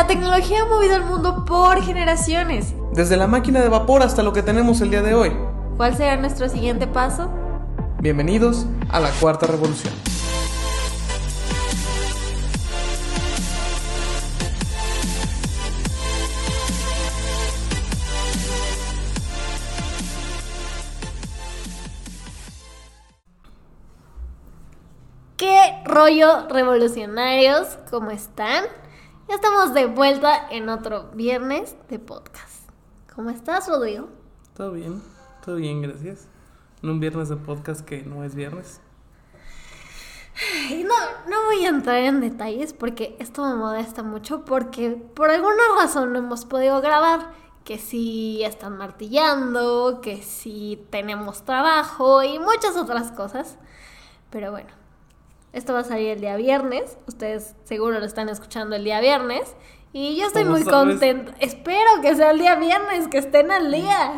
La tecnología ha movido el mundo por generaciones. Desde la máquina de vapor hasta lo que tenemos el día de hoy. ¿Cuál será nuestro siguiente paso? Bienvenidos a la cuarta revolución. ¿Qué rollo revolucionarios? ¿Cómo están? Ya estamos de vuelta en otro viernes de podcast. ¿Cómo estás, Rodrigo? Todo bien, todo bien, gracias. En un viernes de podcast que no es viernes. No, no voy a entrar en detalles porque esto me molesta mucho porque por alguna razón no hemos podido grabar. Que si están martillando, que si tenemos trabajo y muchas otras cosas. Pero bueno, esto va a salir el día viernes. Ustedes seguro lo están escuchando el día viernes. Y yo estoy ¿Cómo muy sabes? contenta. Espero que sea el día viernes, que estén al día.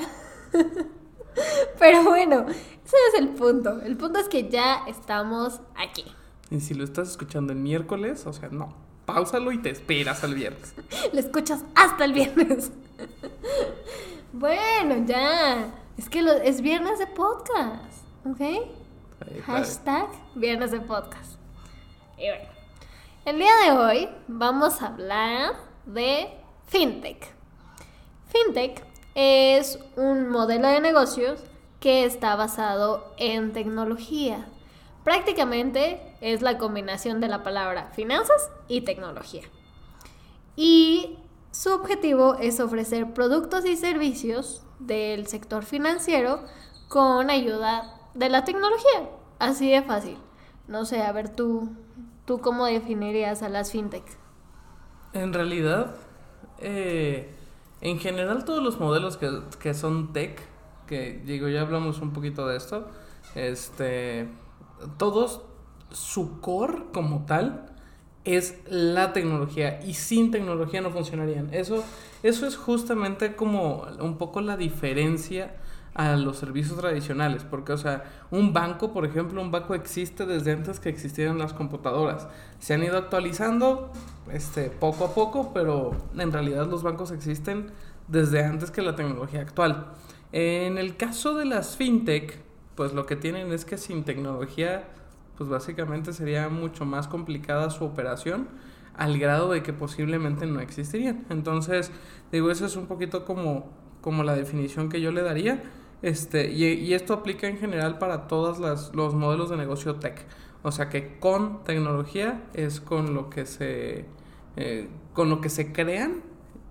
Pero bueno, ese es el punto. El punto es que ya estamos aquí. Y si lo estás escuchando el miércoles, o sea, no. Páusalo y te esperas al viernes. Lo escuchas hasta el viernes. Bueno, ya. Es que lo- es viernes de podcast. ¿Ok? Hashtag viernes de podcast. Y bueno, el día de hoy vamos a hablar de FinTech. FinTech es un modelo de negocios que está basado en tecnología. Prácticamente es la combinación de la palabra finanzas y tecnología. Y su objetivo es ofrecer productos y servicios del sector financiero con ayuda de la tecnología. Así de fácil. No sé, a ver tú, tú cómo definirías a las fintech. En realidad, eh, en general todos los modelos que, que son tech, que digo, ya hablamos un poquito de esto, este, todos, su core como tal es la tecnología y sin tecnología no funcionarían. Eso, eso es justamente como un poco la diferencia a los servicios tradicionales, porque o sea, un banco, por ejemplo, un banco existe desde antes que existieran las computadoras. Se han ido actualizando este poco a poco, pero en realidad los bancos existen desde antes que la tecnología actual. En el caso de las fintech, pues lo que tienen es que sin tecnología, pues básicamente sería mucho más complicada su operación al grado de que posiblemente no existirían. Entonces, digo, eso es un poquito como, como la definición que yo le daría. Este, y, esto aplica en general para todos los modelos de negocio tech. O sea que con tecnología es con lo que se, eh, con lo que se crean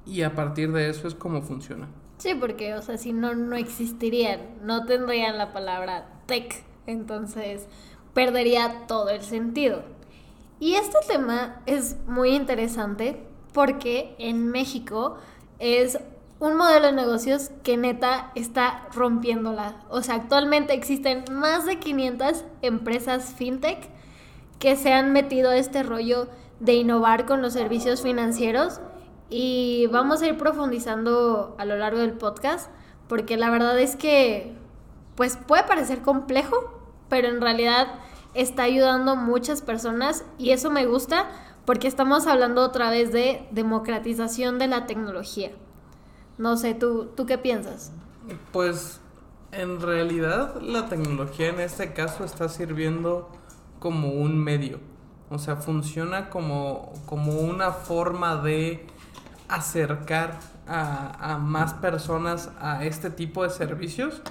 y a partir de eso es como funciona. Sí, porque, o sea, si no, no existirían, no tendrían la palabra tech, entonces perdería todo el sentido. Y este tema es muy interesante porque en México es un modelo de negocios que neta está rompiéndola. O sea, actualmente existen más de 500 empresas fintech que se han metido a este rollo de innovar con los servicios financieros y vamos a ir profundizando a lo largo del podcast porque la verdad es que pues puede parecer complejo, pero en realidad está ayudando muchas personas y eso me gusta porque estamos hablando otra vez de democratización de la tecnología. No sé, ¿tú, tú qué piensas? Pues en realidad la tecnología en este caso está sirviendo como un medio. O sea, funciona como, como una forma de acercar a, a más personas a este tipo de servicios.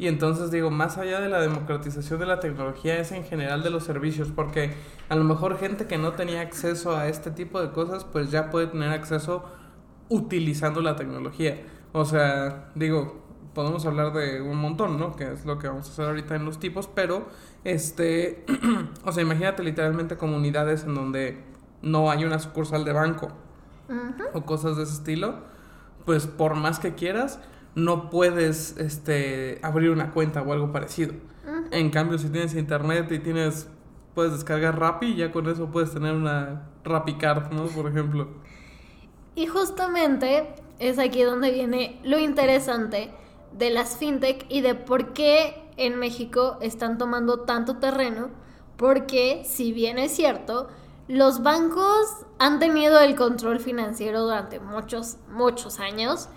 Y entonces digo, más allá de la democratización de la tecnología es en general de los servicios, porque a lo mejor gente que no tenía acceso a este tipo de cosas, pues ya puede tener acceso utilizando la tecnología. O sea, digo, podemos hablar de un montón, ¿no? Que es lo que vamos a hacer ahorita en los tipos, pero este, o sea, imagínate literalmente comunidades en donde no hay una sucursal de banco o cosas de ese estilo, pues por más que quieras, no puedes este, abrir una cuenta o algo parecido. En cambio, si tienes internet y tienes, puedes descargar Rappi ya con eso puedes tener una Rappi Card, ¿no? Por ejemplo. Y justamente es aquí donde viene lo interesante de las fintech y de por qué en México están tomando tanto terreno, porque si bien es cierto, los bancos han tenido el control financiero durante muchos, muchos años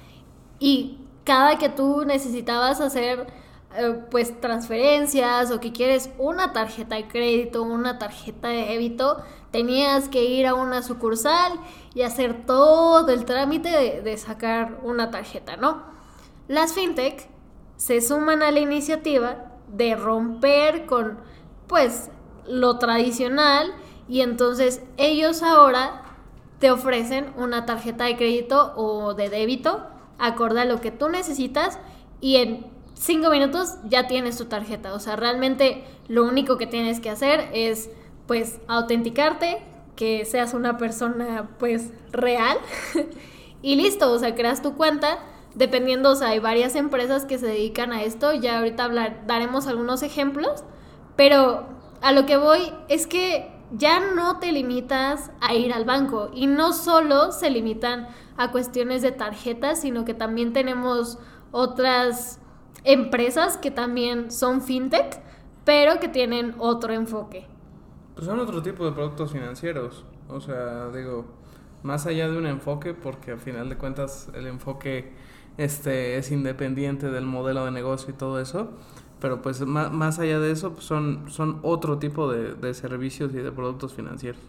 y cada que tú necesitabas hacer eh, pues transferencias o que quieres una tarjeta de crédito, una tarjeta de débito, tenías que ir a una sucursal y hacer todo el trámite de, sacar una tarjeta, ¿no? Las fintech se suman a la iniciativa de romper con pues lo tradicional y entonces ellos ahora te ofrecen una tarjeta de crédito o de débito acorde a lo que tú necesitas y en cinco minutos ya tienes tu tarjeta. O sea, realmente lo único que tienes que hacer es pues autenticarte, que seas una persona pues real y listo, o sea, creas tu cuenta. Dependiendo, o sea, hay varias empresas que se dedican a esto, ya ahorita hablar, daremos algunos ejemplos, pero a lo que voy es que ya no te limitas a ir al banco y no solo se limitan a cuestiones de tarjetas, sino que también tenemos otras empresas que también son fintech, pero que tienen otro enfoque. Pues son otro tipo de productos financieros. O sea, digo, más allá de un enfoque, porque al final de cuentas el enfoque este es independiente del modelo de negocio y todo eso. Pero pues más, más allá de eso, pues son, son otro tipo de, de servicios y de productos financieros.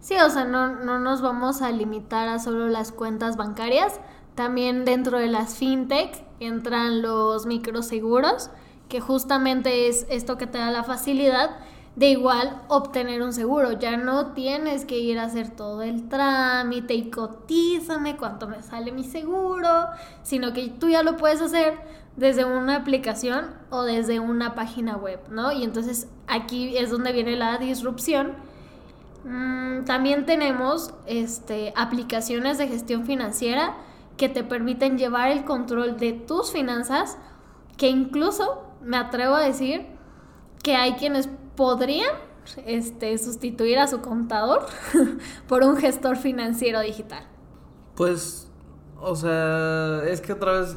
Sí, o sea, no, no nos vamos a limitar a solo las cuentas bancarias. También dentro de las fintech entran los microseguros, que justamente es esto que te da la facilidad de igual obtener un seguro. Ya no tienes que ir a hacer todo el trámite y cotízame cuánto me sale mi seguro, sino que tú ya lo puedes hacer desde una aplicación o desde una página web, ¿no? Y entonces aquí es donde viene la disrupción. Mm, también tenemos este, aplicaciones de gestión financiera que te permiten llevar el control de tus finanzas, que incluso me atrevo a decir que hay quienes podrían este, sustituir a su contador por un gestor financiero digital. Pues o sea, es que otra vez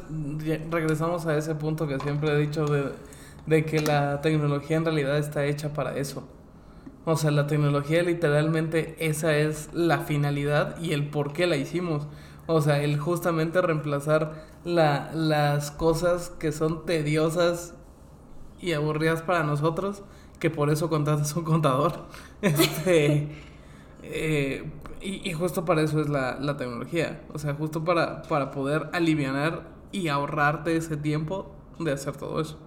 regresamos a ese punto que siempre he dicho de, de, que la tecnología en realidad está hecha para eso. O sea, la tecnología literalmente esa es la finalidad y el por qué la hicimos. O sea, el justamente reemplazar la, las cosas que son tediosas y aburridas para nosotros, que por eso contratas un contador. Este, eh, y, justo para eso es la, tecnología. O sea, justo para, para poder aliviar y ahorrarte ese tiempo de hacer todo eso.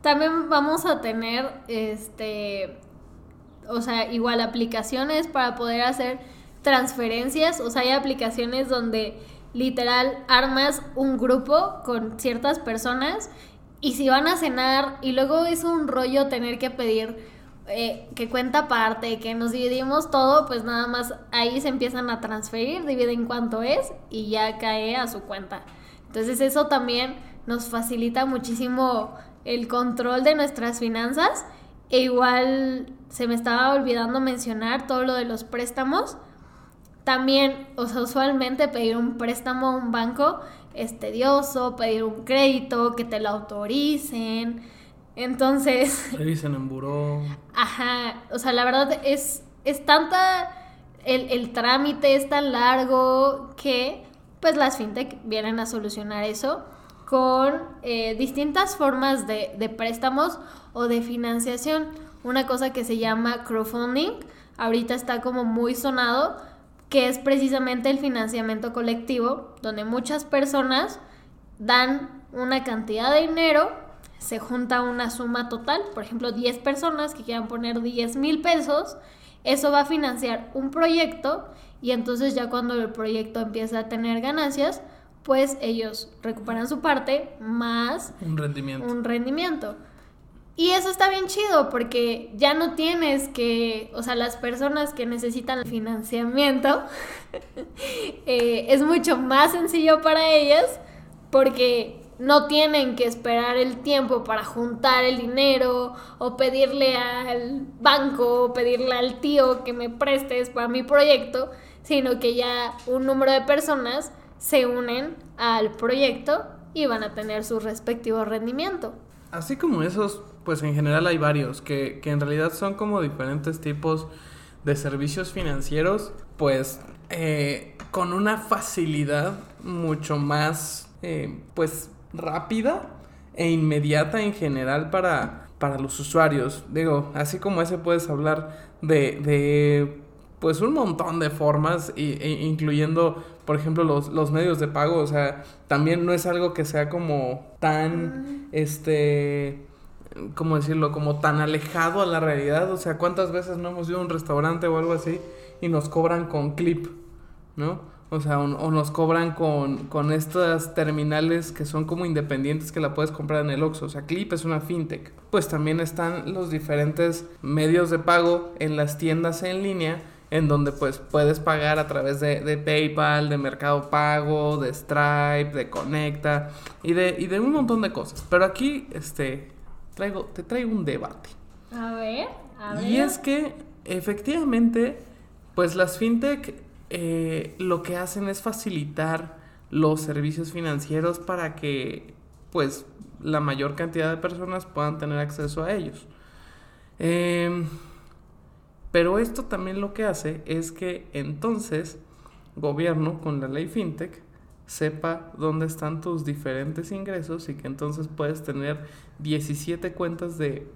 También vamos a tener, este, o sea, igual aplicaciones para poder hacer transferencias. O sea, hay aplicaciones donde literal armas un grupo con ciertas personas y si van a cenar y luego es un rollo tener que pedir eh, que cuenta aparte, que nos dividimos todo, pues nada más ahí se empiezan a transferir, dividen cuánto es y ya cae a su cuenta. Entonces eso también nos facilita muchísimo el control de nuestras finanzas. E igual se me estaba olvidando mencionar todo lo de los préstamos. También, o sea, usualmente pedir un préstamo a un banco es tedioso, pedir un crédito, que te lo autoricen entonces. Revisen en buró. Ajá. O sea, la verdad es, es tanta. El, trámite es tan largo que, pues, las fintech vienen a solucionar eso con eh, distintas formas de, de préstamos o de financiación. Una cosa que se llama crowdfunding, ahorita está como muy sonado, que es precisamente el financiamiento colectivo, donde muchas personas dan una cantidad de dinero se junta una suma total, por ejemplo, 10 personas que quieran poner 10 mil pesos, eso va a financiar un proyecto y entonces ya cuando el proyecto empieza a tener ganancias, pues ellos recuperan su parte más un rendimiento. Un rendimiento. Y eso está bien chido porque ya no tienes que, o sea, las personas que necesitan financiamiento, eh, es mucho más sencillo para ellas porque no tienen que esperar el tiempo para juntar el dinero o pedirle al banco o pedirle al tío que me prestes para mi proyecto, sino que ya un número de personas se unen al proyecto y van a tener su respectivo rendimiento. Así como esos, pues en general hay varios, que, que en realidad son como diferentes tipos de servicios financieros, pues eh, con una facilidad mucho más, eh, pues, rápida e inmediata en general para, para los usuarios. Digo, así como ese puedes hablar de, de pues un montón de formas, e incluyendo, por ejemplo, los, los, medios de pago. O sea, también no es algo que sea como tan, este, ¿cómo decirlo? Como tan alejado a la realidad. O sea, ¿cuántas veces no hemos ido a un restaurante o algo así y nos cobran con clip, ¿no? O sea, o, nos cobran con, con, estas terminales que son como independientes que la puedes comprar en el Oxxo. O sea, Clip es una fintech. Pues también están los diferentes medios de pago en las tiendas en línea en donde pues puedes pagar a través de, de, PayPal, de Mercado Pago, de Stripe, de Conecta y de, y de un montón de cosas. Pero aquí este, traigo, te traigo un debate. A ver, a ver. Y es que efectivamente pues las fintech eh, lo que hacen es facilitar los servicios financieros para que pues la mayor cantidad de personas puedan tener acceso a ellos. Em, pero esto también lo que hace es que entonces gobierno con la ley fintech sepa dónde están tus diferentes ingresos y que entonces puedes tener 17 cuentas de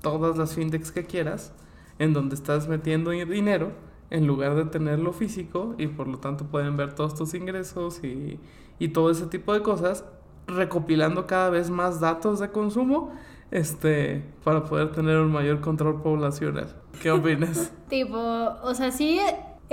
todas las fintechs que quieras en donde estás metiendo dinero en lugar de tenerlo físico y por lo tanto pueden ver todos tus ingresos y, y todo ese tipo de cosas, recopilando cada vez más datos de consumo este, para poder tener un mayor control poblacional. ¿Qué opinas? tipo, o sea, sí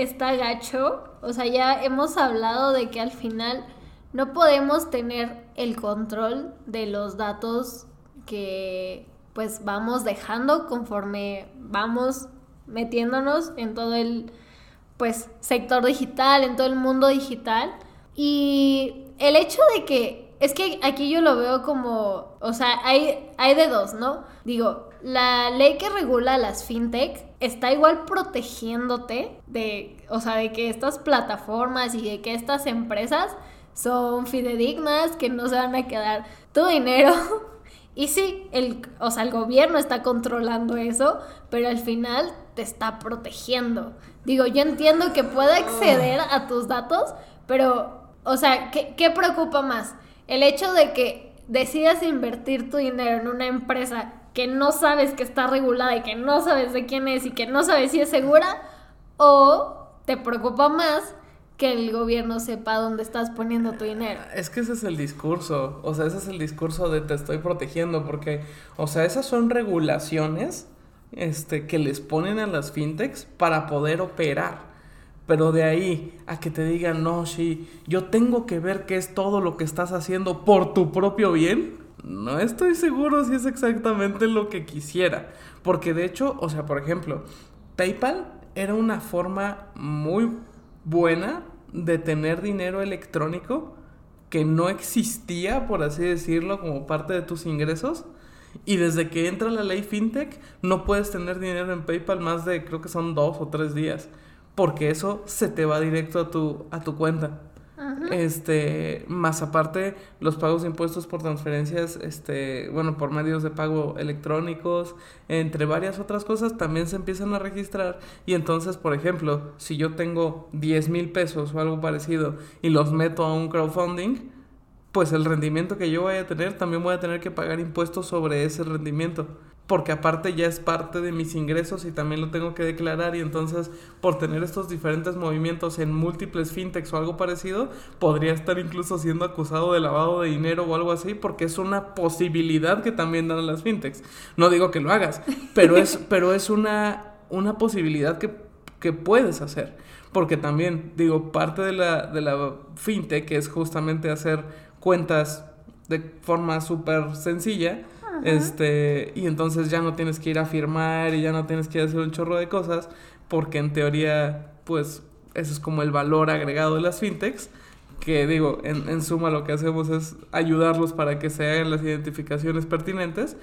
está gacho, o sea, ya hemos hablado de que al final no podemos tener el control de los datos que pues vamos dejando conforme vamos metiéndonos en todo el pues sector digital, en todo el mundo digital. Y el hecho de que es que aquí yo lo veo como, o sea, hay, hay de dos, ¿no? Digo, la ley que regula las fintech está igual protegiéndote de, o sea, de que estas plataformas y de que estas empresas son fidedignas, que no se van a quedar tu dinero Y sí, el, o sea, el gobierno está controlando eso, pero al final te está protegiendo. Digo, yo entiendo que pueda acceder a tus datos, pero, o sea, ¿qué, ¿qué, preocupa más? El hecho de que decidas invertir tu dinero en una empresa que no sabes que está regulada y que no sabes de quién es y que no sabes si es segura, o te preocupa más que el gobierno sepa dónde estás poniendo tu dinero. Es que ese es el discurso, o sea, ese es el discurso de te estoy protegiendo, porque, o sea, esas son regulaciones este, que les ponen a las fintechs para poder operar. Pero de ahí a que te digan, no, sí, yo tengo que ver qué es todo lo que estás haciendo por tu propio bien, no estoy seguro si es exactamente lo que quisiera. Porque de hecho, o sea, por ejemplo, PayPal era una forma muy buena de tener dinero electrónico que no existía, por así decirlo, como parte de tus ingresos. Y desde que entra la ley FinTech, no puedes tener dinero en PayPal más de, creo que son dos o tres días, porque eso se te va directo a tu, a tu cuenta. Este, más aparte, los pagos de impuestos por transferencias, este, bueno, por medios de pago electrónicos, entre varias otras cosas, también se empiezan a registrar. Y entonces, por ejemplo, si yo tengo 10 mil pesos o algo parecido y los meto a un crowdfunding, pues el rendimiento que yo vaya a tener, también voy a tener que pagar impuestos sobre ese rendimiento porque aparte ya es parte de mis ingresos y también lo tengo que declarar y entonces por tener estos diferentes movimientos en múltiples fintechs o algo parecido, podría estar incluso siendo acusado de lavado de dinero o algo así porque es una posibilidad que también dan las fintechs. No digo que lo hagas, pero es, pero es una, una posibilidad que, que puedes hacer. Porque también, digo, parte de la, de la fintech es justamente hacer cuentas de forma súper sencilla este, y entonces ya no tienes que ir a firmar y ya no tienes que hacer un chorro de cosas, porque en teoría, pues, eso es como el valor agregado de las fintechs, que digo, en, en suma lo que hacemos es ayudarlos para que se hagan las identificaciones pertinentes,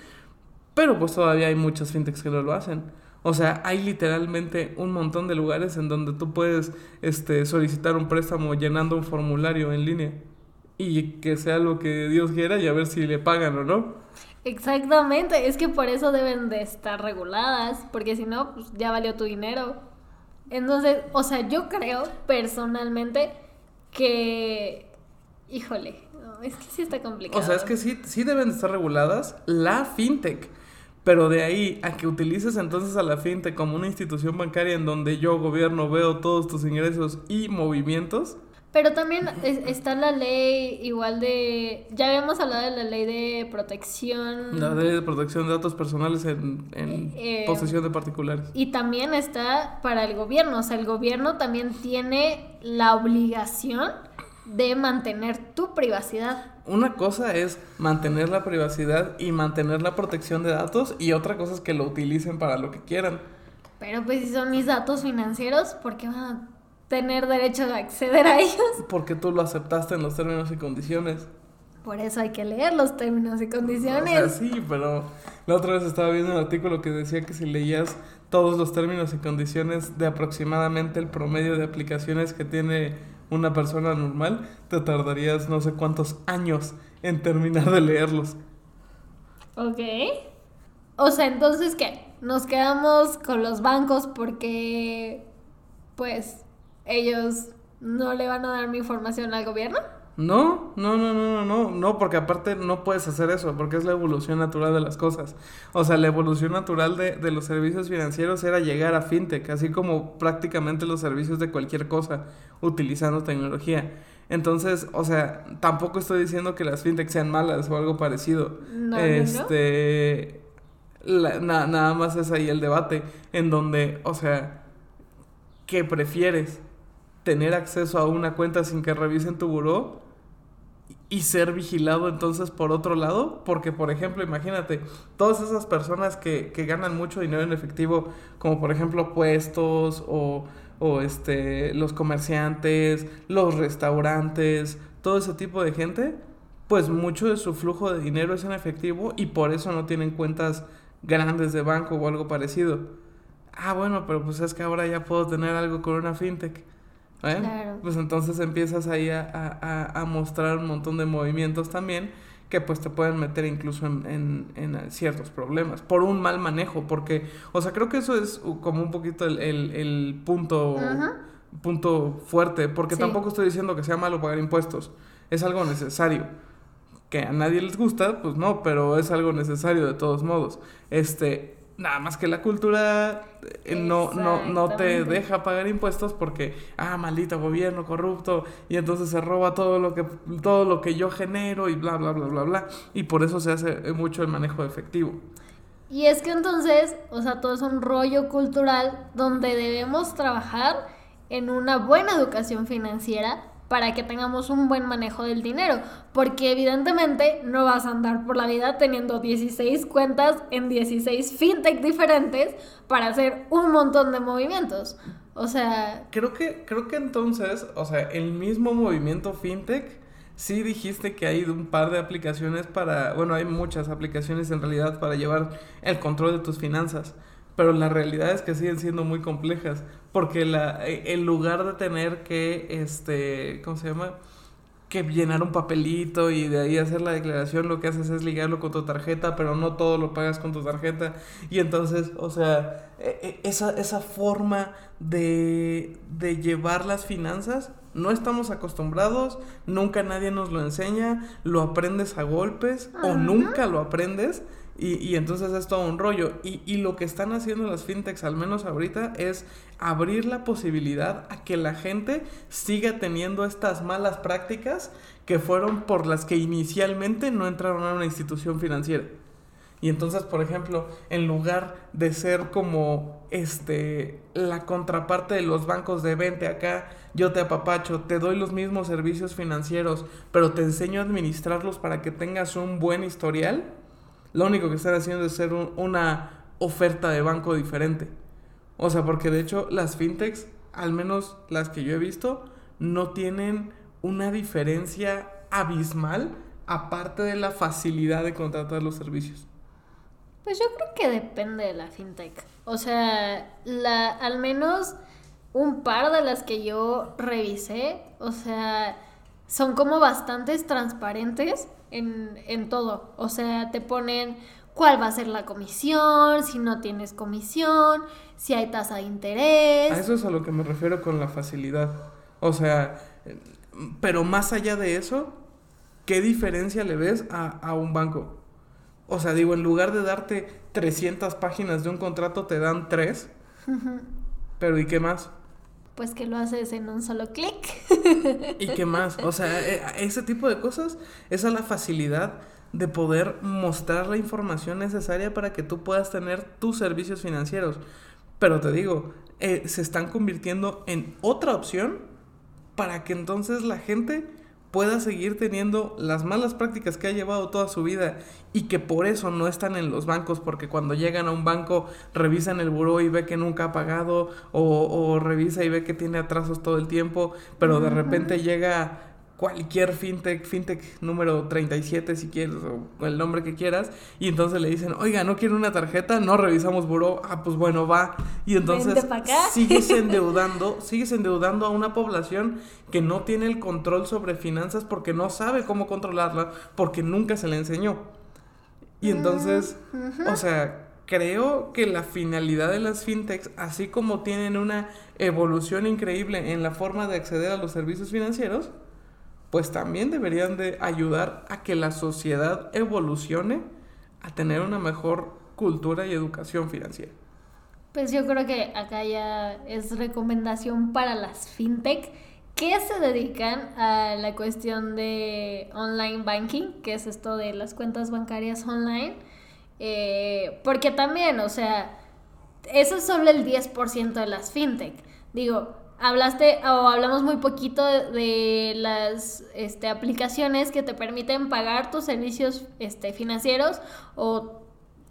pero pues todavía hay muchas fintechs que no lo hacen. O sea, hay literalmente un montón de lugares en donde tú puedes este, solicitar un préstamo llenando un formulario en línea y que sea lo que Dios quiera y a ver si le pagan o no. Exactamente, es que por eso deben de estar reguladas, porque si no, pues ya valió tu dinero. Entonces, o sea, yo creo personalmente que, híjole, es que sí está complicado. O sea, es que sí, sí deben de estar reguladas la fintech. Pero de ahí a que utilices entonces a la fintech como una institución bancaria en donde yo, gobierno, veo todos tus ingresos y movimientos. Pero también es- está la ley igual de... Ya habíamos hablado de la ley de protección. La ley de protección de datos personales en, en Eh, posesión de particulares. Y también está para el gobierno. O sea, el gobierno también tiene la obligación de mantener tu privacidad. Una cosa es mantener la privacidad y mantener la protección de datos y otra cosa es que lo utilicen para lo que quieran. Pero pues si son mis datos financieros, ¿por qué van a tener derecho de acceder a ellos? Porque tú lo aceptaste en los términos y condiciones. Por eso hay que leer los términos y O condiciones. sea, sí, pero la otra vez estaba viendo un artículo que decía que si leías todos los términos y condiciones de aproximadamente el promedio de aplicaciones que tiene una persona normal, te tardarías no sé cuántos años en terminar de leerlos. Ok. O sea, entonces, ¿qué? Nos quedamos con los bancos porque, pues, ellos no le van a dar mi información al gobierno. No, no, no, no, no, no, no, porque aparte no puedes hacer eso, porque es la evolución natural de las cosas. O sea, la evolución natural de, de los servicios financieros era llegar a fintech, así como prácticamente los servicios de cualquier cosa, utilizando tecnología. Entonces, o sea, tampoco estoy diciendo que las fintech sean malas o algo parecido. No, no, no. este, la- na- nada más es ahí el debate, en donde, o sea, ¿qué prefieres? ¿Tener acceso a una cuenta sin que revisen tu buró? y ser vigilado entonces por otro lado, porque por ejemplo, imagínate, todas esas personas que, que ganan mucho dinero en efectivo, como por ejemplo puestos o, o este, los comerciantes, los restaurantes, todo ese tipo de gente, pues mucho de su flujo de dinero es en efectivo y por eso no tienen cuentas grandes de banco o algo parecido. Ah, bueno, pero pues es que ahora ya puedo tener algo con una fintech. ¿Eh? Claro. Pues entonces empiezas ahí a, a- a- mostrar un montón de movimientos también que pues te pueden meter incluso en, en- en ciertos problemas por un mal manejo, porque, o sea, creo que eso es como un poquito el, el- el punto, Ajá. punto fuerte, porque Sí. tampoco estoy diciendo que sea malo pagar impuestos, es algo necesario. Que a nadie les gusta, pues no, pero es algo necesario de todos modos. Este, nada más que la cultura eh, no, no, no te deja pagar impuestos porque, ah, maldito gobierno corrupto, y entonces se roba todo lo que, todo lo que yo genero y bla, bla, bla, bla, bla. Y por eso se hace eh, mucho el manejo de efectivo. Y es que entonces, o sea, todo es un rollo cultural donde debemos trabajar en una buena educación financiera para que tengamos un buen manejo del dinero, porque evidentemente no vas a andar por la vida teniendo 16 cuentas en 16 fintech diferentes para hacer un montón de movimientos. O sea, Creo que, creo que entonces, o sea, el mismo movimiento fintech, sí dijiste que hay un par de aplicaciones para, bueno, hay muchas aplicaciones en realidad para llevar el control de tus finanzas, pero la realidad es que siguen siendo muy complejas, porque la, eh, en lugar de tener que, este, ¿cómo se llama? que llenar un papelito y de ahí hacer la declaración, lo que haces es ligarlo con tu tarjeta, pero no todo lo pagas con tu tarjeta. Y entonces, o sea, e- e- esa, esa forma de, de llevar las finanzas, no estamos acostumbrados, nunca nadie nos lo enseña, lo aprendes a golpes o nunca lo aprendes. Y, y entonces es todo un rollo. Y, y lo que están haciendo las fintechs, al menos ahorita, es abrir la posibilidad a que la gente siga teniendo estas malas prácticas que fueron por las que inicialmente no entraron a una institución financiera. Y entonces, por ejemplo, en lugar de ser como este la contraparte de los bancos de vente acá, yo te apapacho, te doy los mismos servicios financieros, pero te enseño a administrarlos para que tengas un buen historial, lo único que están haciendo es ser un- una oferta de banco diferente. O sea, porque de hecho las fintechs, al menos las que yo he visto, no tienen una diferencia abismal aparte de la facilidad de contratar los servicios. Pues yo creo que depende de la fintech. O sea, la, al menos un par de las que yo revisé, o sea, son como bastantes transparentes en, en todo. O sea, te ponen cuál va a ser la comisión, si no tienes comisión, si hay tasa de interés. A eso es a lo que me refiero con la facilidad. O sea, pero más allá de eso, ¿qué diferencia le ves a, a un banco? O sea, digo, en lugar de darte 300 páginas de un contrato, te dan 3. Pero ¿y qué más? Pues que lo haces en un solo clic. ¿Y qué más? O sea, e, ese tipo de cosas, esa es la facilidad de poder mostrar la información necesaria para que tú puedas tener tus servicios financieros. Pero te digo, eh, se están convirtiendo en otra opción para que entonces la gente pueda seguir teniendo las malas prácticas que ha llevado toda su vida y que por eso no están en los bancos, porque cuando llegan a un banco revisan el buró y ve que nunca ha pagado o, o revisa y ve que tiene atrasos todo el tiempo, pero de repente llega cualquier fintech, fintech número 37 si quieres, o el nombre que quieras, y entonces le dicen, oiga, ¿no quiere una tarjeta? No revisamos buró, ah, pues bueno, va. Y entonces sigues endeudando, sigues endeudando a una población que no tiene el control sobre finanzas porque no sabe cómo controlarla, porque nunca se le enseñó. Y entonces, o sea, creo que la finalidad de las fintechs, así como tienen una evolución increíble en la forma de acceder a los servicios financieros, pues también deberían de ayudar a que la sociedad evolucione a tener una mejor cultura y educación financiera. Pues yo creo que acá ya es recomendación para las fintech que se dedican a la cuestión de online banking, que es esto de las cuentas bancarias online, eh, porque también, o sea, eso es solo el 10% de las fintech. Digo, hablaste o hablamos muy poquito de, las este, aplicaciones que te permiten pagar tus servicios este, financieros o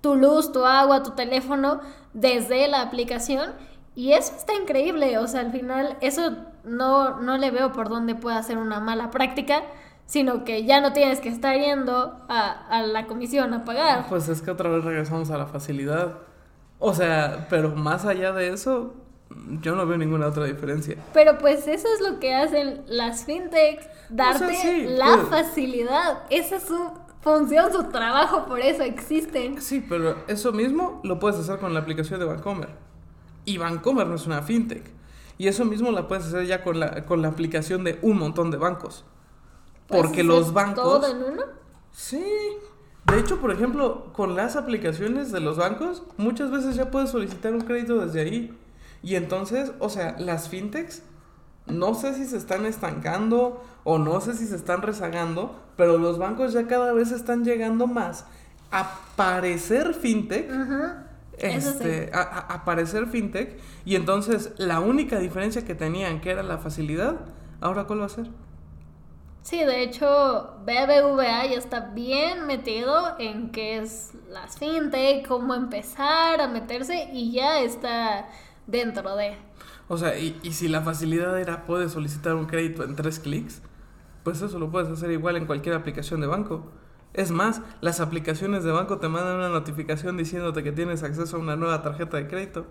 tu luz, tu agua, tu teléfono desde la aplicación. Y eso está increíble, o sea, al final eso no, no le veo por dónde pueda ser una mala práctica, sino que ya no tienes que estar yendo a, a la comisión a pagar. Pues es que otra vez regresamos a la facilidad. O sea, pero más allá de eso, yo no veo ninguna otra diferencia. Pero pues eso es lo que hacen las fintech, darte la pues. facilidad. Esa es su función, su trabajo, por eso existen. Sí, pero eso mismo lo puedes hacer con la aplicación de Bancomer. Y Bancomer no es una fintech. Y eso mismo la puedes hacer ya con la, con la aplicación de un montón de bancos. Porque los bancos... ¿Todo en uno? Sí. De hecho, por ejemplo, con las aplicaciones de los bancos, muchas veces ya puedes solicitar un crédito desde ahí. Y entonces, o sea, las fintechs no sé si se están estancando o no sé si se están rezagando, pero los bancos ya cada vez están llegando más a parecer fintech. Este, a, parecer fintech. Y entonces la única diferencia que tenían, que era la facilidad, ahora cuál va a ser. Sí, de hecho, BBVA ya está bien metido en qué es las fintech, cómo empezar a meterse y ya está dentro de. O sea, y, y si la facilidad era puedes solicitar un crédito en tres clics, pues eso lo puedes hacer igual en cualquier aplicación de banco. Es más, las aplicaciones de banco te mandan una notificación diciéndote que tienes acceso a una nueva tarjeta de crédito.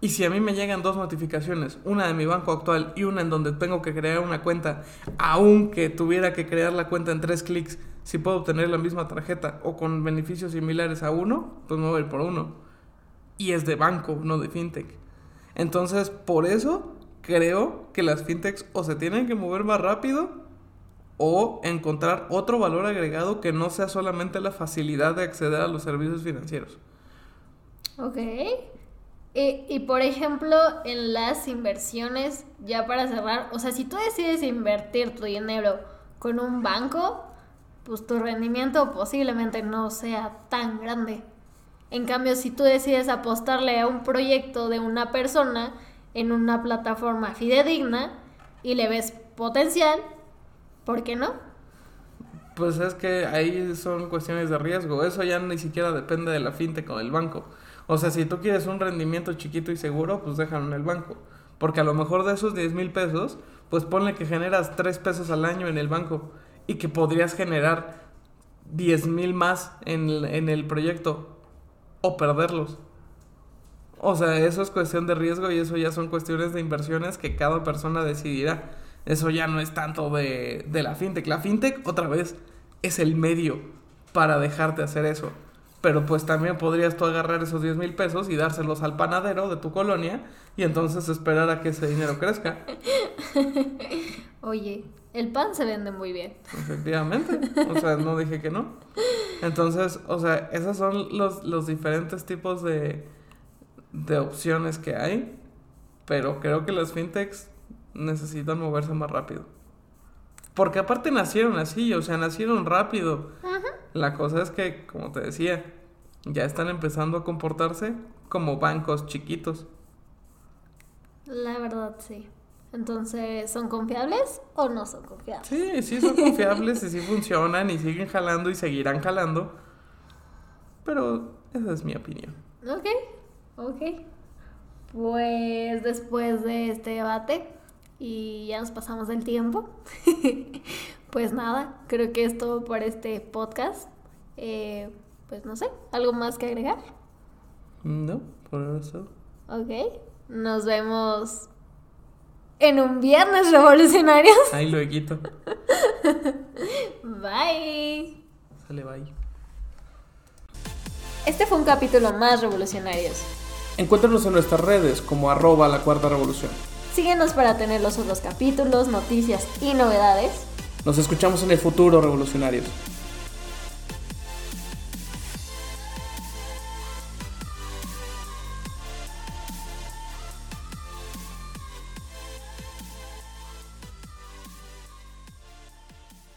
Y si a mí me llegan dos notificaciones, una de mi banco actual y una en donde tengo que crear una cuenta, aunque tuviera que crear la cuenta en tres clics, si puedo obtener la misma tarjeta o con beneficios similares a uno, pues me voy a ir por uno y es de banco, no de fintech. Entonces, por eso creo que las fintechs o se tienen que mover más rápido o encontrar otro valor agregado que no sea solamente la facilidad de acceder a los servicios financieros. Ok. Y, y, por ejemplo, en las inversiones, ya para cerrar, o sea, si tú decides invertir tu dinero con un banco, pues tu rendimiento posiblemente no sea tan grande. En cambio, si tú decides apostarle a un proyecto de una persona en una plataforma fidedigna y le ves potencial, ¿por qué no? Pues es que ahí son cuestiones de riesgo. Eso ya ni siquiera depende de la fintech o del banco. O sea, si tú quieres un rendimiento chiquito y seguro, pues déjalo en el banco. Porque a lo mejor de esos 10 mil pesos, pues ponle que generas 3 pesos al año en el banco y que podrías generar 10 mil más en, en el proyecto o perderlos. O sea, eso es cuestión de riesgo y eso ya son cuestiones de inversiones que cada persona decidirá. Eso ya no es tanto de, de la fintech. La fintech, otra vez, es el medio para dejarte hacer eso. Pero pues también podrías tú agarrar esos 10 mil pesos y dárselos al panadero de tu colonia y entonces esperar a que ese dinero crezca. Oye, el pan se vende muy bien. Efectivamente. O sea, no dije que no. Entonces, o sea, esos son los, los diferentes tipos de, de opciones que hay. Pero creo que las fintechs necesitan moverse más rápido. Porque aparte nacieron así, o sea, nacieron rápido. La cosa es que, como te decía, ya están empezando a comportarse como bancos chiquitos. La verdad, sí. Entonces, ¿son confiables o no son confiables? Sí, sí son confiables y sí funcionan y siguen jalando y seguirán jalando. Pero esa es mi opinión. Ok, ok. Pues después de este debate y ya nos pasamos del tiempo, pues nada, creo que es todo por este podcast. Eh, pues no sé, ¿algo más que agregar? No, por ahora es Ok, nos vemos en un viernes revolucionarios. Ahí lo quito. bye. Sale, bye. Este fue un capítulo más revolucionarios. Encuéntranos en nuestras redes como arroba la cuarta revolución. Síguenos para tener los otros capítulos, noticias y novedades. Nos escuchamos en el futuro, revolucionarios.